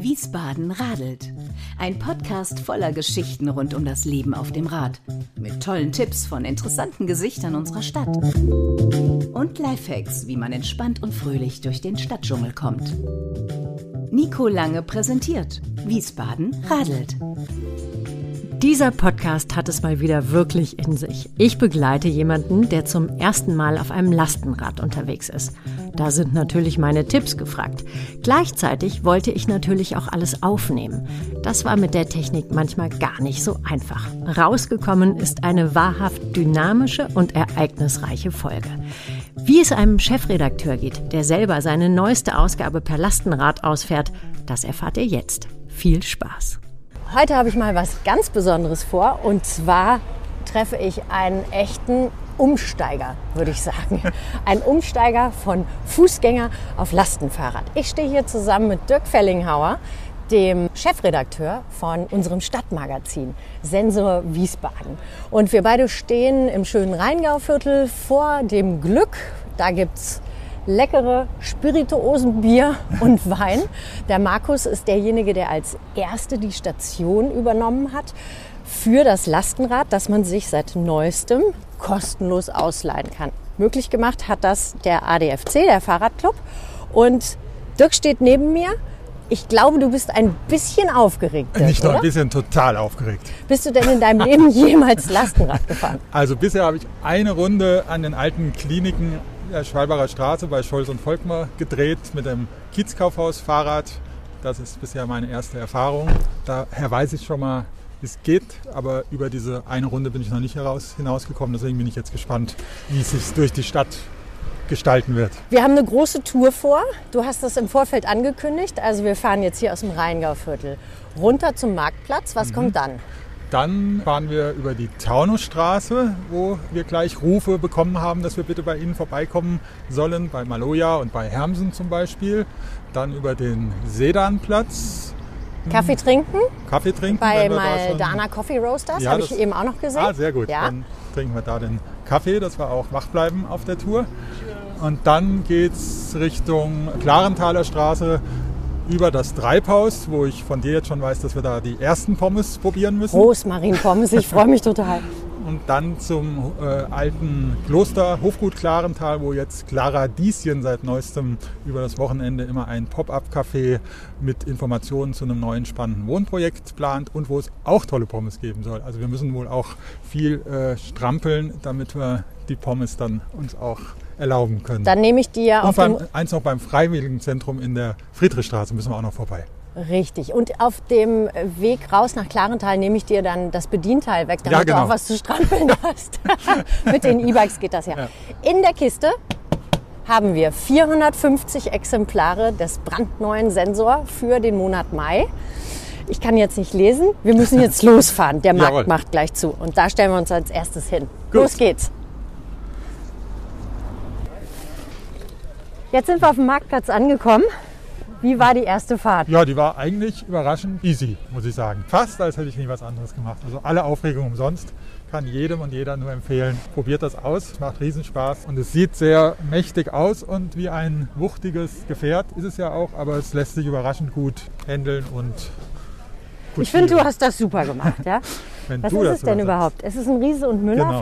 Wiesbaden radelt. Ein Podcast voller Geschichten rund um das Leben auf dem Rad. Mit tollen Tipps von interessanten Gesichtern unserer Stadt. Und Lifehacks, wie man entspannt und fröhlich durch den Stadtdschungel kommt. Nico Lange präsentiert. Wiesbaden radelt. Dieser Podcast hat es mal wieder wirklich in sich. Ich begleite jemanden, der zum ersten Mal auf einem Lastenrad unterwegs ist. Da sind natürlich meine Tipps gefragt. Gleichzeitig wollte ich natürlich auch alles aufnehmen. Das war mit der Technik manchmal gar nicht so einfach. Rausgekommen ist eine wahrhaft dynamische und ereignisreiche Folge. Wie es einem Chefredakteur geht, der selber seine neueste Ausgabe per Lastenrad ausfährt, das erfahrt ihr jetzt. Viel Spaß! Heute habe ich mal was ganz Besonderes vor und zwar treffe ich einen echten Umsteiger, würde ich sagen. Ein Umsteiger von Fußgänger auf Lastenfahrrad. Ich stehe hier zusammen mit Dirk Fellinghauer, dem Chefredakteur von unserem Stadtmagazin Sensor Wiesbaden. Und wir beide stehen im schönen Rheingauviertel vor dem Glück. Da gibt es leckere Spirituosenbier und Wein. Der Markus ist derjenige, der als Erste die Station übernommen hat für das Lastenrad, das man sich seit neuestem kostenlos ausleihen kann. Möglich gemacht hat das der ADFC, der Fahrradclub. Und Dirk steht neben mir. Ich glaube, du bist ein bisschen aufgeregt. Dirk, Nicht nur ein bisschen, total aufgeregt. Bist du denn in deinem Leben jemals Lastenrad gefahren? Also bisher habe ich eine Runde an den alten Kliniken der Schwalbacher Straße bei Scholz und Volkmar gedreht mit dem Kiezkaufhaus-Fahrrad. Das ist bisher meine erste Erfahrung. Daher weiß ich schon mal, wie es geht, aber über diese eine Runde bin ich noch nicht heraus, hinausgekommen. Deswegen bin ich jetzt gespannt, wie es sich durch die Stadt gestalten wird. Wir haben eine große Tour vor. Du hast das im Vorfeld angekündigt. Also wir fahren jetzt hier aus dem Rheingauviertel runter zum Marktplatz. Was kommt dann? Dann fahren wir über die Taunusstraße, wo wir gleich Rufe bekommen haben, dass wir bitte bei Ihnen vorbeikommen sollen, bei Maloja und bei Hermsen zum Beispiel. Dann über den Sedanplatz, Kaffee trinken Kaffee trinken. bei Maldana Coffee Roasters. Ja, Habe ich eben auch noch gesehen. Ah, sehr gut. Ja. Dann trinken wir da den Kaffee, dass wir auch wach bleiben auf der Tour. Und dann geht es Richtung Klarenthaler Straße über das Treibhaus, wo ich von dir jetzt schon weiß, dass wir da die ersten Pommes probieren müssen. Rosmarinpommes, ich freue mich total. Und dann zum äh, alten Kloster Hofgut Klarental, wo jetzt Clara Dieschen seit neuestem über das Wochenende immer ein Pop-up-Café mit Informationen zu einem neuen spannenden Wohnprojekt plant und wo es auch tolle Pommes geben soll. Also wir müssen wohl auch viel äh, strampeln, damit wir die Pommes dann uns auch erlauben können. Dann nehme ich dir und auf dem beim, eins noch beim Freiwilligenzentrum in der Friedrichstraße müssen wir auch noch vorbei. Richtig. Und auf dem Weg raus nach Klarental nehme ich dir dann das Bedienteil weg, damit Ja, genau. du auch was zu strampeln hast. Mit den E-Bikes geht das ja. Ja. In der Kiste haben wir 450 Exemplare des brandneuen Sensor für den Monat Mai. Ich kann jetzt nicht lesen. Wir müssen jetzt losfahren. Der Markt Jawohl. macht gleich zu. Und da stellen wir uns als erstes hin. Gut. Los geht's. Jetzt sind wir auf dem Marktplatz angekommen. Wie war die erste Fahrt? Ja, die war eigentlich überraschend easy, muss ich sagen. Fast, als hätte ich nie was anderes gemacht. Also alle Aufregung umsonst. Kann jedem und jeder nur empfehlen. Probiert das aus, macht Riesenspaß. Und es sieht sehr mächtig aus und wie ein wuchtiges Gefährt ist es ja auch, aber es lässt sich überraschend gut handeln und gut Ich finde, du hast das super gemacht, ja? Was ist es denn so überhaupt? Es ist ein Riese und Müller Genau.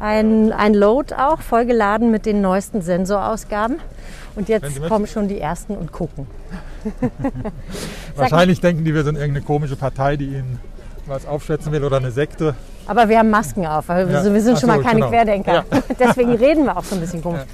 Ein, ein Load auch, vollgeladen mit den neuesten Sensorausgaben. Und jetzt kommen schon die ersten und gucken. Wahrscheinlich denken die, wir sind irgendeine komische Partei, die ihnen was aufschätzen will oder eine Sekte. Aber wir haben Masken auf, wir Ja. sind- wir sind Ach schon so, mal keine genau. Querdenker. Ja. Deswegen reden wir auch so ein bisschen komisch. Ja.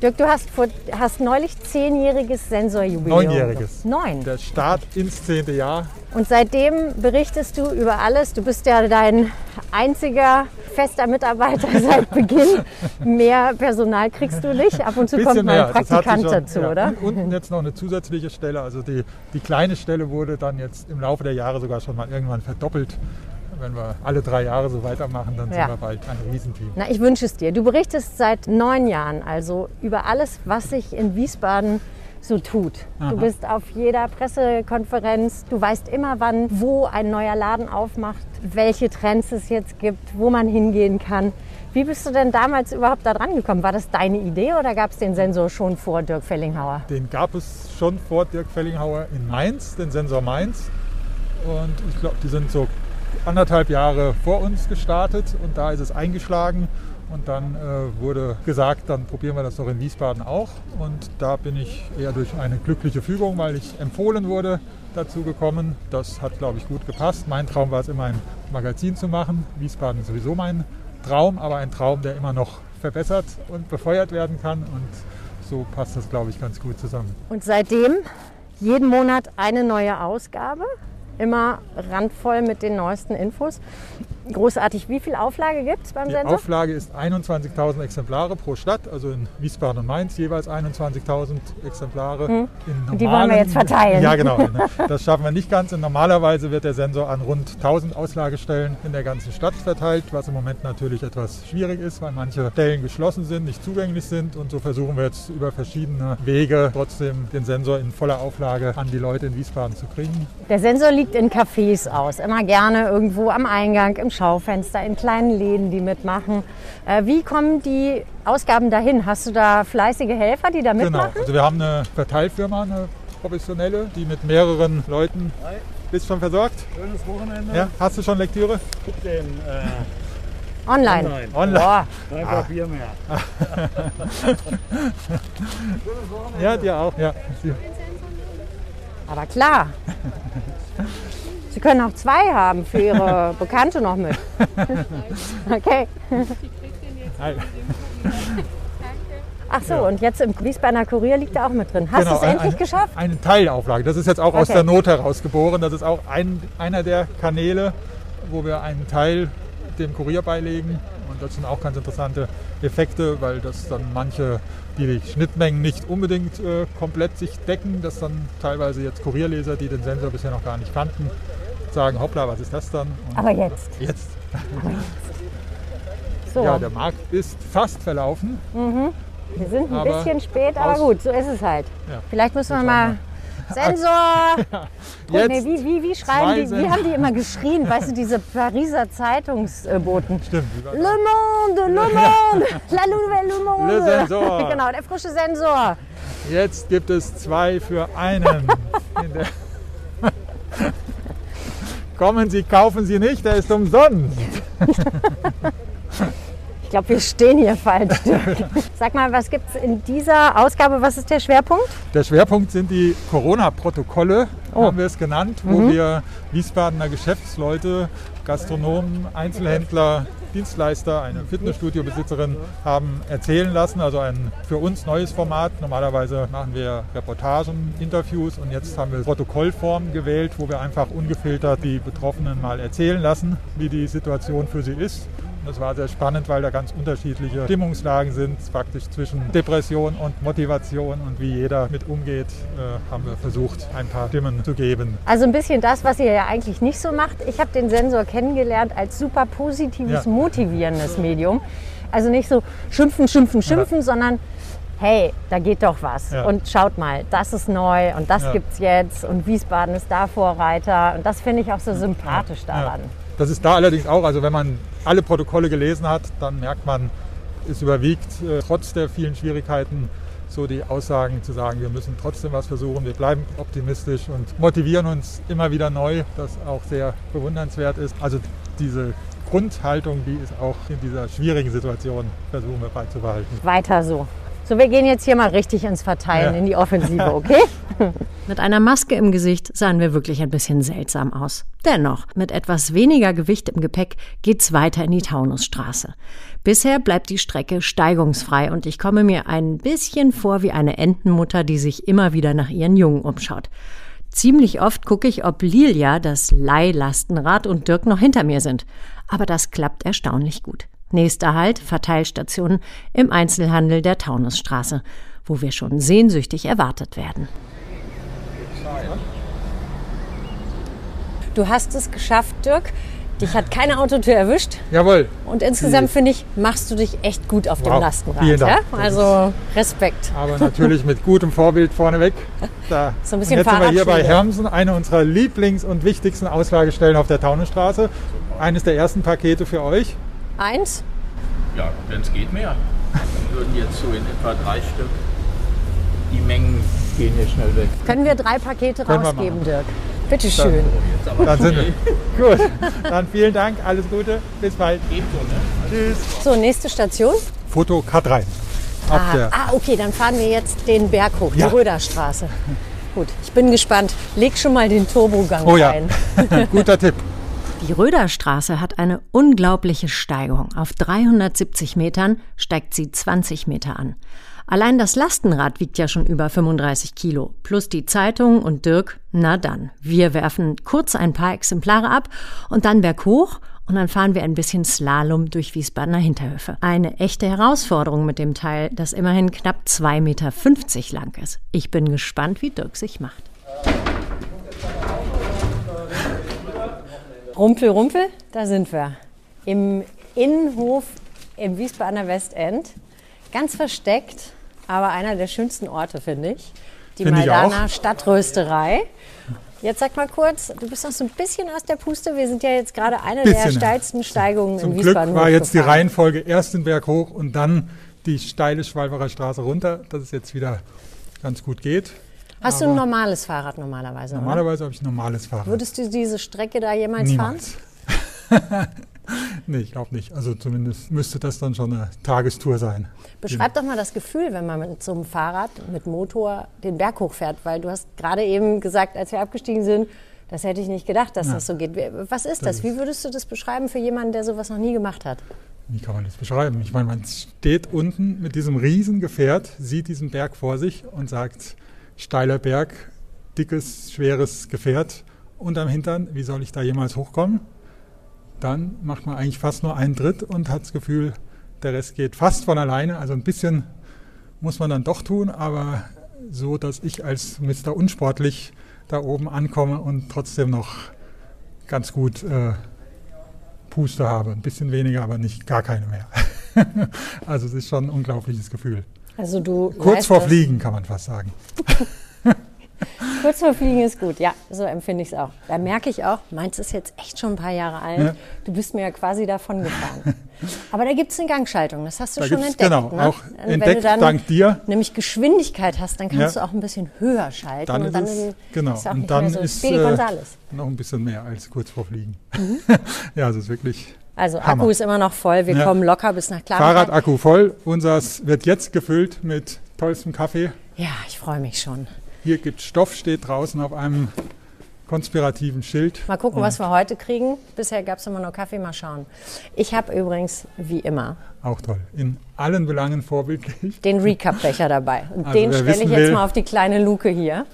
Dirk, du hast, vor, hast neulich zehnjähriges Sensorjubiläum. Neunjähriges. Neun. Der Start ins zehnte Jahr. Und seitdem berichtest du über alles. Du bist ja dein einziger fester Mitarbeiter seit Beginn. Mehr Personal kriegst du nicht. Ab und zu kommt mal ein Praktikant schon- dazu, ja. oder? Und unten jetzt noch eine zusätzliche Stelle. Also die, die kleine Stelle wurde dann jetzt im Laufe der Jahre sogar schon mal irgendwann verdoppelt. Wenn wir alle drei Jahre so weitermachen, dann Ja. sind wir bald ein Riesenteam. Na, ich wünsche es dir. Du berichtest seit neun Jahren also über alles, was sich in Wiesbaden so tut. Aha. Du bist auf jeder Pressekonferenz, du weißt immer, wann, wo ein neuer Laden aufmacht, welche Trends es jetzt gibt, wo man hingehen kann. Wie bist du denn damals überhaupt da dran gekommen? War das deine Idee oder gab es den Sensor schon vor Dirk Fellinghauer? Den gab es schon vor Dirk Fellinghauer in Mainz, den Sensor Mainz. Und ich glaube, die sind so anderthalb Jahre vor uns gestartet und da ist es eingeschlagen. Und dann äh, wurde gesagt, dann probieren wir das doch in Wiesbaden auch. Und da bin ich eher durch eine glückliche Fügung, weil ich empfohlen wurde, dazu gekommen. Das hat, glaube ich, gut gepasst. Mein Traum war es immer, ein Magazin zu machen. Wiesbaden ist sowieso mein Traum, aber ein Traum, der immer noch verbessert und befeuert werden kann. Und so passt das, glaube ich, ganz gut zusammen. Und seitdem jeden Monat eine neue Ausgabe, immer randvoll mit den neuesten Infos. Großartig. Wie viel Auflage gibt es beim Die Sensor? Auflage ist 21.000 Exemplare pro Stadt, also in Wiesbaden und Mainz jeweils 21.000 Exemplare. In Hm. Die wollen wir normalen- jetzt verteilen. Ja, genau. Das schaffen wir nicht ganz. Normalerweise wird der Sensor an rund 1000 Auslagestellen in der ganzen Stadt verteilt, was im Moment natürlich etwas schwierig ist, weil manche Stellen geschlossen sind, nicht zugänglich sind. Und so versuchen wir jetzt über verschiedene Wege trotzdem den Sensor in voller Auflage an die Leute in Wiesbaden zu kriegen. Der Sensor liegt in Cafés aus, immer gerne irgendwo am Eingang, im Schaufenster, in kleinen Läden, die mitmachen. Äh, wie kommen die Ausgaben dahin? Hast du da fleißige Helfer, die da Genau. mitmachen? Also wir haben eine Verteilfirma, eine professionelle, die mit mehreren Leuten. Bist schon versorgt? Schönes Wochenende. Ja? Hast du schon Lektüre? Guck den äh, Online. Online. Online. Boah, kein Papier mehr. Ja, dir auch. Ja. aber klar. Sie können auch zwei haben für Ihre Bekannte noch mit. Okay. Ach so, und jetzt im Wiesbadener Kurier liegt er auch mit drin. Hast du es Genau, ein- endlich eine, geschafft? Eine Teilauflage. Das ist jetzt auch aus Okay. der Not heraus geboren. Das ist auch ein, einer der Kanäle, wo wir einen Teil dem Kurier beilegen. Und das sind auch ganz interessante Effekte, weil das dann manche, die die Schnittmengen nicht unbedingt äh, komplett sich decken, dass dann teilweise jetzt Kurierleser, die den Sensor bisher noch gar nicht kannten, sagen, hoppla, was ist das dann? Und Aber jetzt. jetzt. So, Ja, der Markt ist fast verlaufen. wir sind ein aber bisschen spät, aber gut, so ist es halt. Ja. Vielleicht müssen wir Jetzt mal. Sensor! Jetzt nee, wie, wie, wie schreiben die? Wie haben die immer geschrien? Weißt du, diese Pariser Zeitungsboten. Stimmt. Le Monde, Le Monde, La Nouvelle Le Monde. Le Sensor. Genau, der frische Sensor. Jetzt gibt es zwei für einen. Kommen Sie, kaufen Sie nicht, der ist umsonst. Ich glaube, wir stehen hier falsch. Sag mal, was gibt es in dieser Ausgabe? Was ist der Schwerpunkt? Der Schwerpunkt sind die Corona-Protokolle, Oh. haben wir es genannt, wo wir Wiesbadener Geschäftsleute, Gastronomen, Einzelhändler, Dienstleister, eine Fitnessstudio-Besitzerin haben erzählen lassen. Also ein für uns neues Format. Normalerweise machen wir Reportagen, Interviews und jetzt haben wir Protokollform gewählt, wo wir einfach ungefiltert die Betroffenen mal erzählen lassen, wie die Situation für sie ist. Das war sehr spannend, weil da ganz unterschiedliche Stimmungslagen sind, praktisch zwischen Depression und Motivation und wie jeder mit umgeht, äh, haben wir versucht, ein paar Stimmen zu geben. Also ein bisschen das, was ihr ja eigentlich nicht so macht. Ich habe den Sensor kennengelernt als super positives, Ja. motivierendes Medium. Also nicht so schimpfen, schimpfen, schimpfen, sondern hey, da geht doch was. Ja. Und schaut mal, das ist neu und das Ja. gibt's jetzt und Wiesbaden ist da Vorreiter. Und das finde ich auch so sympathisch daran. Das ist da allerdings auch, also wenn man alle Protokolle gelesen hat, dann merkt man, es überwiegt äh, trotz der vielen Schwierigkeiten so die Aussagen zu sagen, wir müssen trotzdem was versuchen, wir bleiben optimistisch und motivieren uns immer wieder neu, das auch sehr bewundernswert ist. Also diese Grundhaltung, die ist auch in dieser schwierigen Situation, versuchen wir beizubehalten. Weiter so. So, wir gehen jetzt hier mal richtig ins Verteilen, Ja. in die Offensive, okay? Mit einer Maske im Gesicht sahen wir wirklich ein bisschen seltsam aus. Dennoch, mit etwas weniger Gewicht im Gepäck geht's weiter in die Taunusstraße. Bisher bleibt die Strecke steigungsfrei und ich komme mir ein bisschen vor wie eine Entenmutter, die sich immer wieder nach ihren Jungen umschaut. Ziemlich oft gucke ich, ob Lilia, das Leihlastenrad und Dirk noch hinter mir sind. Aber das klappt erstaunlich gut. Nächster Halt, Verteilstation im Einzelhandel der Taunusstraße, wo wir schon sehnsüchtig erwartet werden. Du hast es geschafft, Dirk, Dich hat keine Autotür erwischt. Jawohl. Und insgesamt finde ich, machst du dich echt gut auf dem Wow, Lastenrad. vielen Dank. Ja? Also Respekt. Aber natürlich mit gutem Vorbild vorneweg. Da. So ein bisschen und jetzt sind wir hier bei. Hermsen, eine unserer Lieblings- und wichtigsten Auslagestellen auf der Taunusstraße. Eines der ersten Pakete für euch. Eins. Ja, wenn es geht, mehr. Wir würden jetzt so in etwa drei Stück. Die Mengen gehen hier schnell weg. Können wir drei Pakete Können rausgeben. Dirk? Bitte schön. Dann sind wir. Gut. Dann vielen Dank, alles Gute, bis bald. Geht so, ne? Tschüss. So, nächste Station. Foto K3. Auf Ah, der ah, okay, dann fahren wir jetzt den Berg hoch, Ja. die Röderstraße. Gut, ich bin gespannt. Leg schon mal den Turbogang Oh ja. ein. Guter Tipp. Die Röderstraße hat eine unglaubliche Steigung. Auf 370 Metern steigt sie 20 Meter an. Allein das Lastenrad wiegt ja schon über 35 Kilo. Plus die Zeitung und Dirk, na dann. Wir werfen kurz ein paar Exemplare ab und dann berghoch und dann fahren wir ein bisschen Slalom durch Wiesbadener Hinterhöfe. Eine echte Herausforderung mit dem Teil, das immerhin knapp 2,50 Meter lang ist. Ich bin gespannt, wie Dirk sich macht. Rumpel, Rumpel, da sind wir. Im Innenhof im Wiesbadener Westend. Ganz versteckt, aber einer der schönsten Orte, finde ich. Die Finde ich Maldana. Stadtrösterei. Jetzt sag mal kurz, du bist noch so ein bisschen aus der Puste. Wir sind ja jetzt gerade eine der Bisschen. steilsten Steigungen Zum in Glück Wiesbaden. war jetzt die. Reihenfolge erst den Berg hoch und dann die steile Schwalbacher Straße runter, dass es jetzt wieder ganz gut geht. Hast du ein normales Fahrrad normalerweise? Normalerweise habe ich ein normales Fahrrad. Würdest du diese Strecke da jemals Niemals. nee, ich glaube nicht. Also zumindest müsste das dann schon eine Tagestour sein. Beschreib doch mal das Gefühl, wenn man mit so einem Fahrrad, mit Motor den Berg hochfährt, weil du hast gerade eben gesagt, als wir abgestiegen sind, das hätte ich nicht gedacht, dass das so geht. Was ist das? Das Wie würdest du das beschreiben für jemanden, der sowas noch nie gemacht hat? Wie kann man das beschreiben? Ich meine, man steht unten mit diesem riesen Gefährt, sieht diesen Berg vor sich und sagt, steiler Berg, dickes, schweres Gefährt unterm Hintern, wie soll ich da jemals hochkommen? Dann macht man eigentlich fast nur einen Tritt und hat das Gefühl, der Rest geht fast von alleine. Also ein bisschen muss man dann doch tun, aber so, dass ich als Mr. Unsportlich da oben ankomme und trotzdem noch ganz gut äh, Puste habe. Ein bisschen weniger, aber nicht gar keine mehr. also es ist schon ein unglaubliches Gefühl. Also du Kurz vor Fliegen kann man fast sagen. Kurz vor Fliegen ist gut, ja, so empfinde ich es auch. Da merke ich auch, meins ist jetzt echt schon ein paar Jahre alt. Ja. Du bist mir ja quasi davon gefahren. Aber da gibt es eine Gangschaltung, das hast du Da schon entdeckt. genau, ne? auch Wenn entdeckt, du dann dank dir. nämlich Geschwindigkeit hast, dann kannst Ja. du auch ein bisschen höher schalten. Dann und ist dann es, genau, ist auch und nicht dann mehr so ist äh, noch ein bisschen mehr als kurz vor Fliegen. ja, es ist wirklich Also Hammer. Akku ist immer noch voll, wir Ja. kommen locker bis nach Klarental. Fahrradakku voll. Unseres wird jetzt gefüllt mit tollstem Kaffee. Ja, ich freue mich schon. Hier gibt Stoff, steht draußen auf einem konspirativen Schild. Mal gucken, Und was wir heute kriegen. Bisher gab es immer nur Kaffee, mal schauen. Ich habe übrigens, wie immer, Auch toll. In allen Belangen vorbildlich. den Recap-Becher dabei. Und Also den stelle ich jetzt will- mal auf die kleine Luke hier.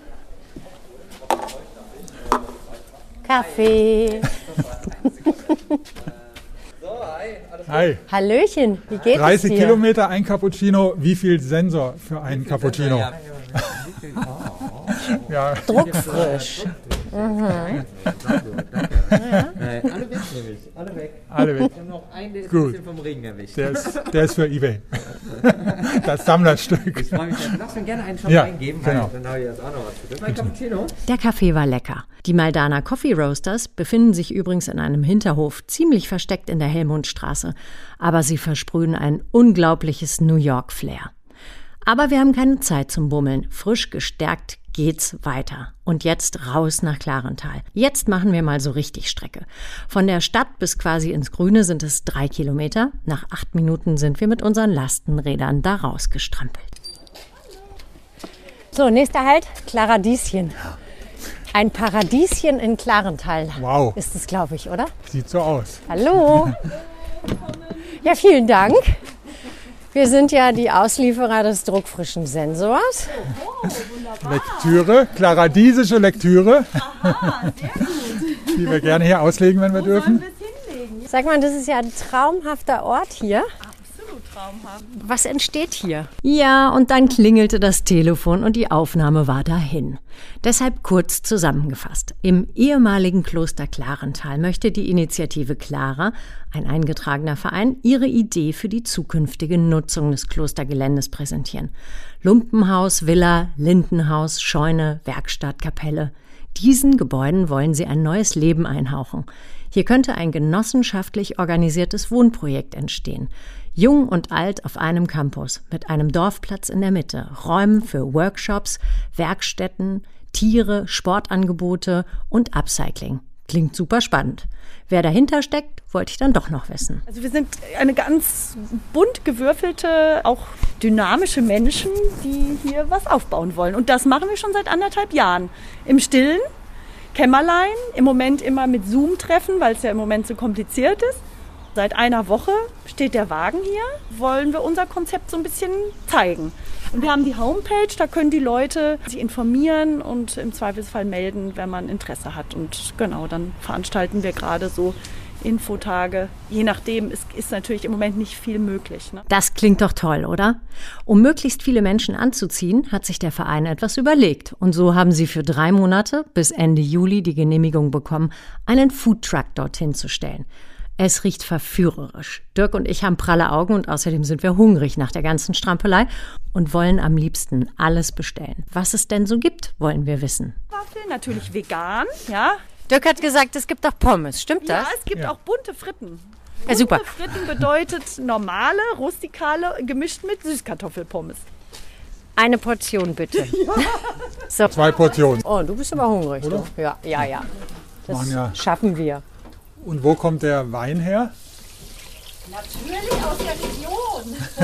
Kaffee. Hi. Hallöchen, wie geht 30 es dir? Kilometer, ein Cappuccino. Wie viel Sensor für einen Cappuccino? Ja, Druckfrisch. Äh, alle weg nämlich, alle weg. alle weg. Wir haben noch einen, der ist Gut. ein bisschen vom Regen erwischt. Der ist, der ist für Ebay. Das Sammlerstück. Ich freue mich, du darfst mir gerne einen Shot Ja, reingeben, genau. dann habe ich jetzt auch noch was. Das ist mein Cappuccino. Der Kaffee war lecker. Die Maldana Coffee Roasters befinden sich übrigens in einem Hinterhof, ziemlich versteckt in der Helmundstraße. Aber sie versprühen ein unglaubliches New York-Flair. Aber wir haben keine Zeit zum Bummeln. Frisch gestärkt geht's weiter. Und jetzt raus nach Klarental. Jetzt machen wir mal so richtig Strecke. Von der Stadt bis quasi ins Grüne sind es drei Kilometer. Nach acht Minuten sind wir mit unseren Lastenrädern da rausgestrampelt. So, nächster Halt, Klaradieschen. Ein Paradieschen in Klarental. Wow. Ist es, glaube ich, oder? Sieht so aus. Hallo. Ja, vielen Dank. Wir sind ja die Auslieferer des druckfrischen Sensors. Lektüre, klaradiesische Lektüre. Die wir gerne hier auslegen, wenn wir dürfen. Sag mal, das ist ja ein traumhafter Ort hier. Was entsteht hier? Ja, und dann klingelte das Telefon und die Aufnahme war dahin. Deshalb kurz zusammengefasst. Im ehemaligen Kloster Klarental möchte die Initiative Clara, ein eingetragener Verein, ihre Idee für die zukünftige Nutzung des Klostergeländes präsentieren. Lumpenhaus, Villa, Lindenhaus, Scheune, Werkstatt, Kapelle. Diesen Gebäuden wollen sie ein neues Leben einhauchen. Hier könnte ein genossenschaftlich organisiertes Wohnprojekt entstehen. Jung und alt auf einem Campus, mit einem Dorfplatz in der Mitte, Räumen für Workshops, Werkstätten, Tiere, Sportangebote und Upcycling. Klingt super spannend. Wer dahinter steckt, wollte ich dann doch noch wissen. Also wir sind eine ganz bunt gewürfelte, auch dynamische Menschen, die hier was aufbauen wollen. Und das machen wir schon seit anderthalb Jahren. Im Stillen, Kämmerlein, im Moment immer mit Zoom-Treffen, weil es ja im Moment so kompliziert ist. Seit einer Woche steht der Wagen hier, wollen wir unser Konzept so ein bisschen zeigen. Und wir haben die Homepage, da können die Leute sich informieren und im Zweifelsfall melden, wenn man Interesse hat. Und genau, dann veranstalten wir gerade so Infotage. Je nachdem, es ist natürlich im Moment nicht viel möglich. Ne? Das klingt doch toll, oder? Um möglichst viele Menschen anzuziehen, hat sich der Verein etwas überlegt. Und so haben sie für drei Monate bis Ende Juli die Genehmigung bekommen, einen Foodtruck dorthin zu stellen. Es riecht verführerisch. Dirk und ich haben pralle Augen und außerdem sind wir hungrig nach der ganzen Strampelei und wollen am liebsten alles bestellen. Was es denn so gibt, wollen wir wissen. Waffeln, natürlich vegan, ja. Dirk hat gesagt, es gibt auch Pommes. Stimmt Ja, das? es gibt Ja. auch bunte Fritten. Ja, super. Bunte Fritten bedeutet normale, rustikale, gemischt mit Süßkartoffelpommes. Eine Portion bitte. So. Zwei Portionen. Oh, du bist aber hungrig, du. Ja, ja, ja. Das ja. schaffen wir. Und wo kommt der Wein her? Natürlich aus der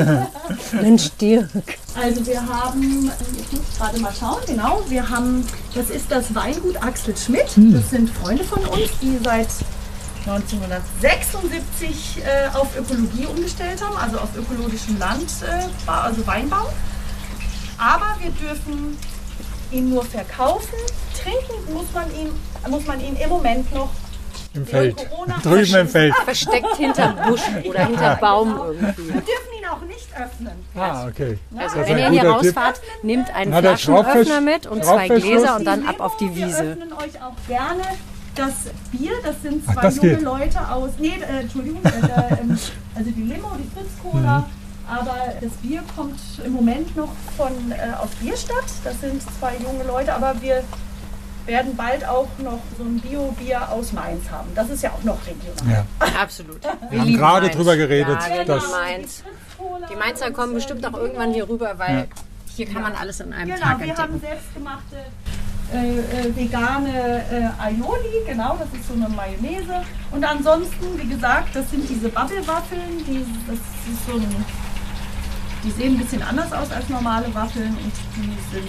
Region. Mensch, Dirk. Also wir haben, ich muss gerade mal schauen, genau, wir haben, das ist das Weingut Axel Schmidt. Das sind Freunde von uns, die seit 1976 äh, auf Ökologie umgestellt haben, also auf ökologischen Landbau, also Weinbau. Aber wir dürfen ihn nur verkaufen. Trinken muss man ihn, muss man ihn im Moment noch Im Feld. Corona Drüben im Feld. Versteckt hinter Busch oder hinter Baum irgendwie. Wir dürfen ihn auch nicht öffnen. Ah, okay. Also Das wenn ihr hier Tipp. rausfahrt, nehmt einen Na, Flaschenöffner mit und zwei. Gläser und dann ab auf die Wir Wiese. öffnen euch auch gerne das Bier. Das sind Ach, zwei das junge geht. Leute aus. Nee, äh, Entschuldigung. Äh, ähm, also die Limo, die Fritz Cola. Mhm. Aber das Bier kommt im Moment noch von äh, aus Bierstadt. Das sind zwei junge Leute. Aber wir werden bald auch noch so ein Bio-Bier aus Mainz haben. Das ist ja auch noch regional. Ja. Absolut. Wir haben gerade drüber geredet, Ja, wir dass lieben Mainz. Die Mainzer kommen bestimmt auch irgendwann hier rüber, weil hier kann man alles an einem Genau, Tag wir haben selbstgemachte äh, äh, vegane äh, Aioli, genau, das ist so eine Mayonnaise. Und ansonsten, wie gesagt, das sind diese Bubble-Waffeln, die, das ist so ein, die sehen ein bisschen anders aus als normale Waffeln und die sind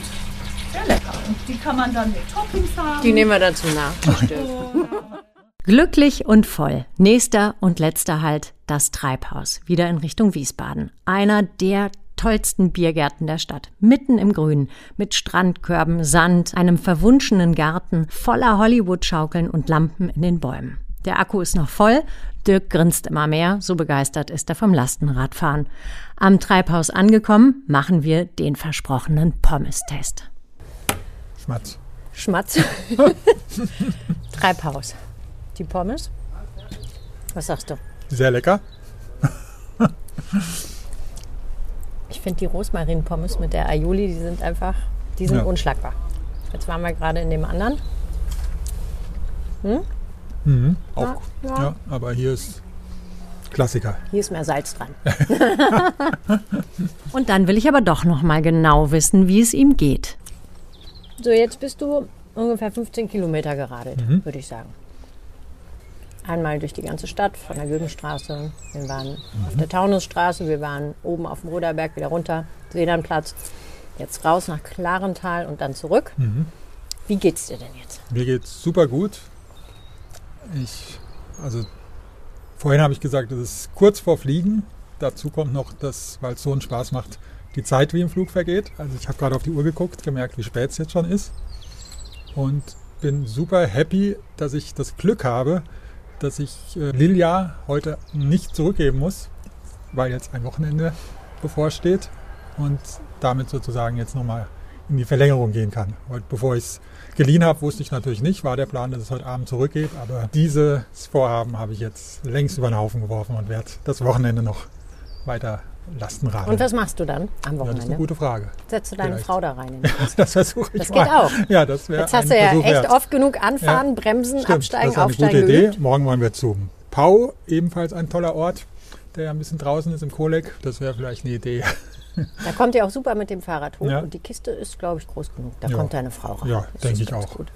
sehr lecker. Und die kann man dann mit Toppings haben. Die nehmen wir dann zum Nachtisch. Glücklich und voll. Nächster und letzter Halt das Treibhaus. Wieder in Richtung Wiesbaden. Einer der tollsten Biergärten der Stadt. Mitten im Grünen. Mit Strandkörben, Sand, einem verwunschenen Garten, voller Hollywood-Schaukeln und Lampen in den Bäumen. Der Akku ist noch voll. Dirk grinst immer mehr, so begeistert ist er vom Lastenradfahren. Am Treibhaus angekommen, machen wir den versprochenen Pommes-Test. Schmatz. Schmatz. Treibhaus. Die Pommes? Was sagst du? Sehr lecker. Ich finde die Rosmarin-Pommes mit der Aioli, die sind einfach, die sind Ja. unschlagbar. Jetzt waren wir gerade in dem anderen. Auch. Ja, aber hier ist Klassiker. Hier ist mehr Salz dran. Und dann will ich aber doch noch mal genau wissen, wie es ihm geht. So, jetzt bist du ungefähr 15 Kilometer geradelt, würde ich sagen. Einmal durch die ganze Stadt, von der Güldenstraße. Wir waren auf der Taunusstraße, wir waren oben auf dem Roderberg, wieder runter, Sedanplatz. Jetzt raus nach Klarental und dann zurück. Wie geht's dir denn jetzt? Mir geht's super gut. Ich, also vorhin habe ich gesagt, es ist kurz vor Fliegen. Dazu kommt noch, dass, weil es so einen Spaß macht, die Zeit wie im Flug vergeht. Also ich habe gerade auf die Uhr geguckt, gemerkt, wie spät es jetzt schon ist. Und bin super happy, dass ich das Glück habe, dass ich äh, Lilia heute nicht zurückgeben muss. weil jetzt ein Wochenende bevorsteht und damit sozusagen jetzt nochmal in die Verlängerung gehen kann. Und bevor ich es geliehen habe, wusste ich natürlich nicht, war der Plan, dass es heute Abend zurückgeht. Aber dieses Vorhaben habe ich jetzt längst über den Haufen geworfen und werde das Wochenende noch weiter Lastenrad. Und was machst du dann am ja, das ist eine Wochenende? gute Frage. Setzt du deine Vielleicht. Frau da rein? Das versuche ich Das mal. geht auch. Ja, das wäre Jetzt hast du ja Versuch echt wert. oft genug anfahren, bremsen, Stimmt, absteigen, das ist eine aufsteigen, gute Idee. Morgen wollen wir zum Pau, ebenfalls ein toller Ort, der ja ein bisschen draußen ist im Kolleg. Das wäre vielleicht eine Idee. Da kommt ihr auch super mit dem Fahrrad hoch Ja. und die Kiste ist, glaube ich, groß genug. Da Ja. kommt deine Frau rein. Ja, denke ich auch. Gut.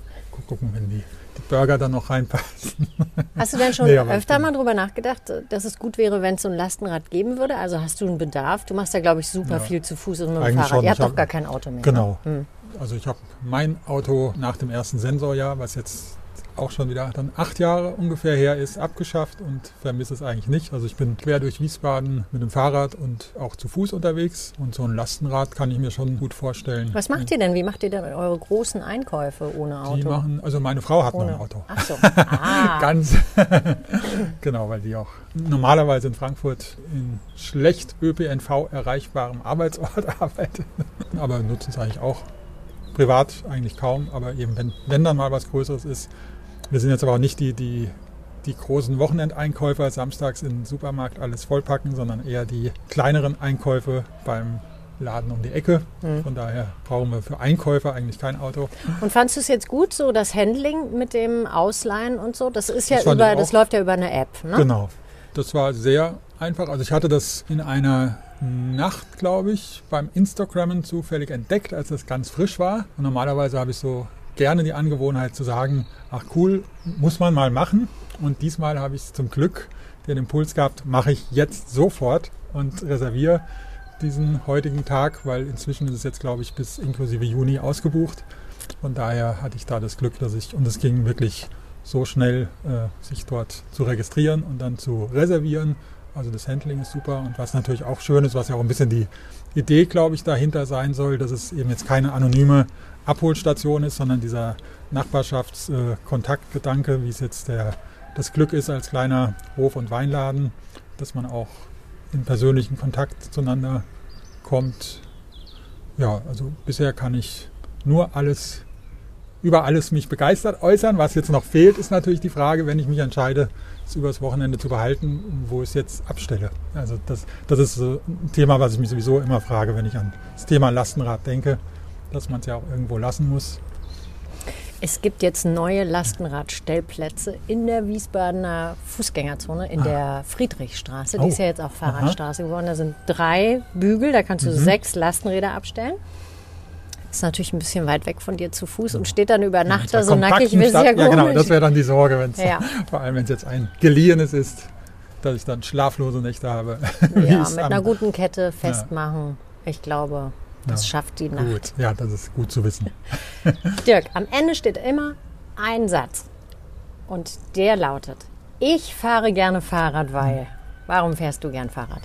Gucken, wenn die, die Burger dann noch reinpassen. Hast du denn schon Nee, öfter mal drüber nachgedacht, dass es gut wäre, wenn es so ein Lastenrad geben würde? Also hast du einen Bedarf? Du machst ja, glaube ich, super Ja. viel zu Fuß und mit dem Eigentlich Fahrrad. schon. Ihr habt doch gar kein Auto mehr. Genau. Hm. Also ich habe mein Auto nach dem ersten Sensorjahr, was jetzt auch schon wieder dann acht Jahre ungefähr her ist, abgeschafft und vermisse es eigentlich nicht. Also ich bin quer durch Wiesbaden mit dem Fahrrad und auch zu Fuß unterwegs und so ein Lastenrad kann ich mir schon gut vorstellen. Was macht ihr denn? Wie macht ihr denn eure großen Einkäufe ohne Auto? Die machen, also meine Frau hat noch ohne ein Auto. Ach so. Ah. Ganz genau, weil die auch normalerweise in Frankfurt in schlecht ÖPNV erreichbarem Arbeitsort arbeitet. Aber nutzen es eigentlich auch privat eigentlich kaum. Aber eben, wenn, wenn dann mal was Größeres ist. Wir sind jetzt aber auch nicht die, die, die großen Wochenendeinkäufer, samstags in den Supermarkt alles vollpacken, sondern eher die kleineren Einkäufe beim Laden um die Ecke. Hm. Von daher brauchen wir für Einkäufer eigentlich kein Auto. Und fandst du es jetzt gut, so das Handling mit dem Ausleihen und so? Das ist ja Das über, das läuft ja über eine App, ne? Genau. Das war sehr einfach. Also ich hatte das in einer Nacht, glaube ich, beim Instagrammen zufällig entdeckt, als es ganz frisch war. Und normalerweise habe ich so gerne die Angewohnheit zu sagen, ach cool, muss man mal machen. Und diesmal habe ich zum Glück den Impuls gehabt, mache ich jetzt sofort und reserviere diesen heutigen Tag, weil inzwischen ist es jetzt, glaube ich, bis inklusive Juni ausgebucht. Von daher hatte ich da das Glück, dass ich, und es ging wirklich so schnell, äh, sich dort zu registrieren und dann zu reservieren. Also das Handling ist super und was natürlich auch schön ist, was ja auch ein bisschen die Idee, glaube ich, dahinter sein soll, dass es eben jetzt keine anonyme Abholstation ist, sondern dieser Nachbarschaftskontaktgedanke, wie es jetzt der, das Glück ist als kleiner Hof- und Weinladen, dass man auch in persönlichen Kontakt zueinander kommt. Ja, also bisher kann ich nur alles, über alles mich begeistert äußern. Was jetzt noch fehlt, ist natürlich die Frage, wenn ich mich entscheide, es übers Wochenende zu behalten, wo ich es jetzt abstelle. Also das, das ist so ein Thema, was ich mich sowieso immer frage, wenn ich an das Thema Lastenrad denke, dass man es ja auch irgendwo lassen muss. Es gibt jetzt neue Lastenradstellplätze in der Wiesbadener Fußgängerzone, in der Friedrichstraße. Die Ah. Oh. ist ja jetzt auch Fahrradstraße geworden. Da sind drei Bügel, da kannst du Mhm. sechs Lastenräder abstellen. Ist natürlich ein bisschen weit weg von dir zu Fuß und steht dann über Nacht da so nackig, wie Stadt- ja Ja, genau, das wäre dann die Sorge, wenn es Ja. vor allem wenn es jetzt ein geliehenes ist, dass ich dann schlaflose Nächte habe. ja, mit einer guten Kette festmachen. Ich glaube, das Ja. schafft die Nacht. Gut, ja, das ist gut zu wissen. Dirk, am Ende steht immer ein Satz. Und der lautet, ich fahre gerne Fahrrad, weil. Warum fährst du gern Fahrrad?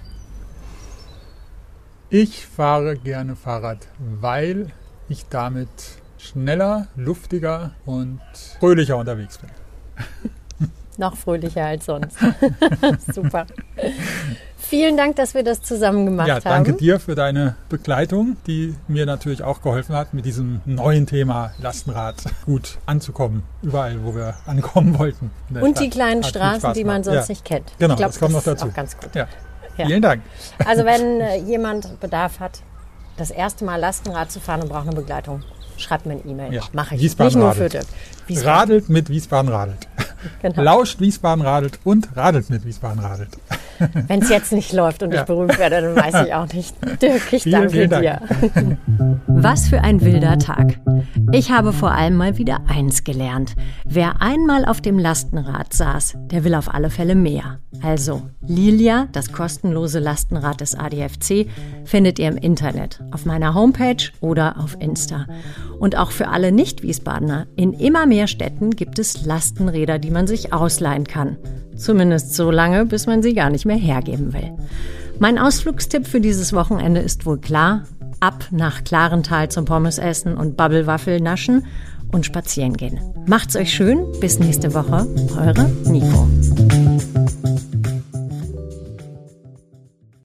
Ich fahre gerne Fahrrad, weil ich damit schneller, luftiger und fröhlicher unterwegs bin. Noch fröhlicher als sonst. Super. Vielen Dank, dass wir das zusammen gemacht Ja, danke haben. dir für deine Begleitung, die mir natürlich auch geholfen hat, mit diesem neuen Thema Lastenrad gut anzukommen. Überall, wo wir ankommen wollten. Und die kleinen Hat Straßen, die man sonst ja. nicht kennt. Genau, ich glaub, das kommt noch ist dazu. Auch ganz gut. Ja. Ja. Vielen Dank. Also wenn äh, jemand Bedarf hat, das erste Mal Lastenrad zu fahren und braucht eine Begleitung, schreibt mir eine E-Mail. Ja. Mache ich. Wiesbaden Nicht nur für radelt. Dirk. Wiesbaden. Radelt mit Wiesbaden radelt. Genau. Lauscht Wiesbaden radelt und radelt mit Wiesbaden radelt. Wenn es jetzt nicht läuft und Ja. ich berühmt werde, dann weiß ich auch nicht. Dirk, ich Vielen, danke vielen Dank. dir. Was für ein wilder Tag. Ich habe vor allem mal wieder eins gelernt. Wer einmal auf dem Lastenrad saß, der will auf alle Fälle mehr. Also, Lilia, das kostenlose Lastenrad des ADFC, findet ihr im Internet, auf meiner Homepage oder auf Insta. Und auch für alle Nicht-Wiesbadener, in immer mehr Städten gibt es Lastenräder, die man sich ausleihen kann. Zumindest so lange, bis man sie gar nicht mehr hergeben will. Mein Ausflugstipp für dieses Wochenende ist wohl klar. Ab nach Klarental zum Pommesessen und Bubblewaffel naschen und spazieren gehen. Macht's euch schön. Bis nächste Woche. Eure Nico.